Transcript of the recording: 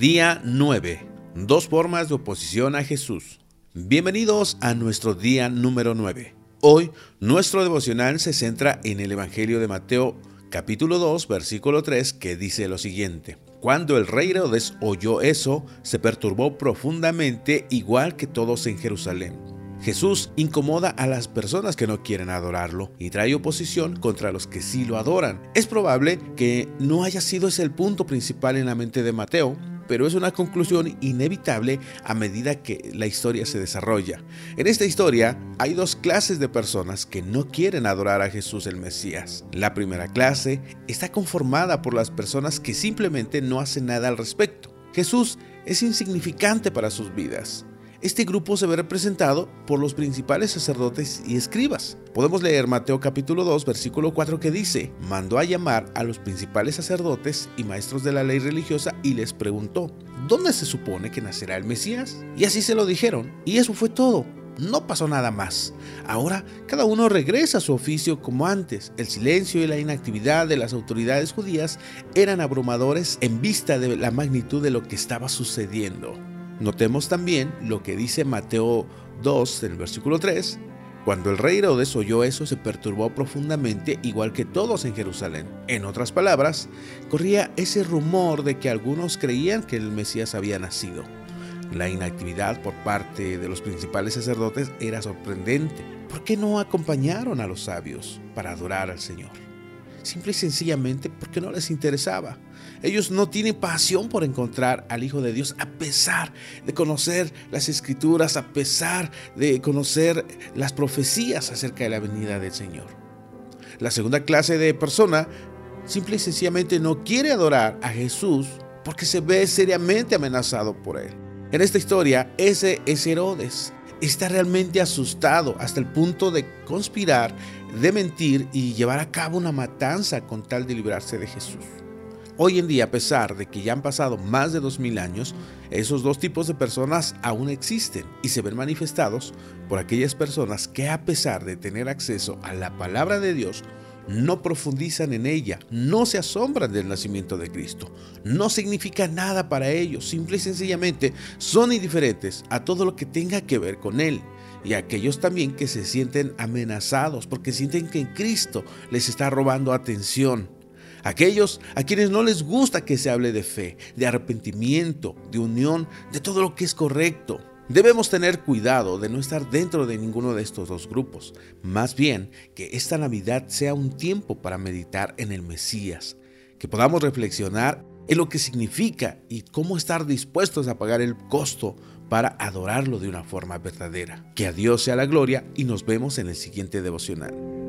Día 9. Dos formas de oposición a Jesús. Bienvenidos a nuestro día número 9. Hoy nuestro devocional se centra en el Evangelio de Mateo capítulo 2 versículo 3 que dice lo siguiente. Cuando el rey Herodes oyó eso, se perturbó profundamente igual que todos en Jerusalén. Jesús incomoda a las personas que no quieren adorarlo y trae oposición contra los que sí lo adoran. Es probable que no haya sido ese el punto principal en la mente de Mateo, pero es una conclusión inevitable a medida que la historia se desarrolla. En esta historia hay dos clases de personas que no quieren adorar a Jesús el Mesías. La primera clase está conformada por las personas que simplemente no hacen nada al respecto. Jesús es insignificante para sus vidas este grupo se ve representado por los principales sacerdotes y escribas. Podemos leer Mateo capítulo 2 versículo 4 que dice, mandó a llamar a los principales sacerdotes y maestros de la ley religiosa y les preguntó, ¿dónde se supone que nacerá el Mesías? Y así se lo dijeron, y eso fue todo. No pasó nada más. Ahora cada uno regresa a su oficio como antes. El silencio y la inactividad de las autoridades judías eran abrumadores en vista de la magnitud de lo que estaba sucediendo. Notemos también lo que dice Mateo 2 en el versículo 3. Cuando el rey Herodes oyó eso se perturbó profundamente igual que todos en Jerusalén. En otras palabras, corría ese rumor de que algunos creían que el Mesías había nacido. La inactividad por parte de los principales sacerdotes era sorprendente. ¿Por qué no acompañaron a los sabios para adorar al Señor? Simple y sencillamente porque no les interesaba. Ellos no tienen pasión por encontrar al Hijo de Dios a pesar de conocer las escrituras, a pesar de conocer las profecías acerca de la venida del Señor. La segunda clase de persona simple y sencillamente no quiere adorar a Jesús porque se ve seriamente amenazado por él. En esta historia, ese es Herodes. Está realmente asustado hasta el punto de conspirar, de mentir y llevar a cabo una matanza con tal de librarse de Jesús. Hoy en día, a pesar de que ya han pasado más de 2000 años, esos dos tipos de personas aún existen y se ven manifestados por aquellas personas que a pesar de tener acceso a la palabra de Dios, no profundizan en ella, no se asombran del nacimiento de Cristo, no significa nada para ellos, simple y sencillamente son indiferentes a todo lo que tenga que ver con Él. Y aquellos también que se sienten amenazados porque sienten que Cristo les está robando atención Aquellos a quienes no les gusta que se hable de fe, de arrepentimiento, de unión, de todo lo que es correcto. Debemos tener cuidado de no estar dentro de ninguno de estos dos grupos. Más bien, que esta Navidad sea un tiempo para meditar en el Mesías, que podamos reflexionar en lo que significa y cómo estar dispuestos a pagar el costo para adorarlo de una forma verdadera. Que a Dios sea la gloria y nos vemos en el siguiente devocional.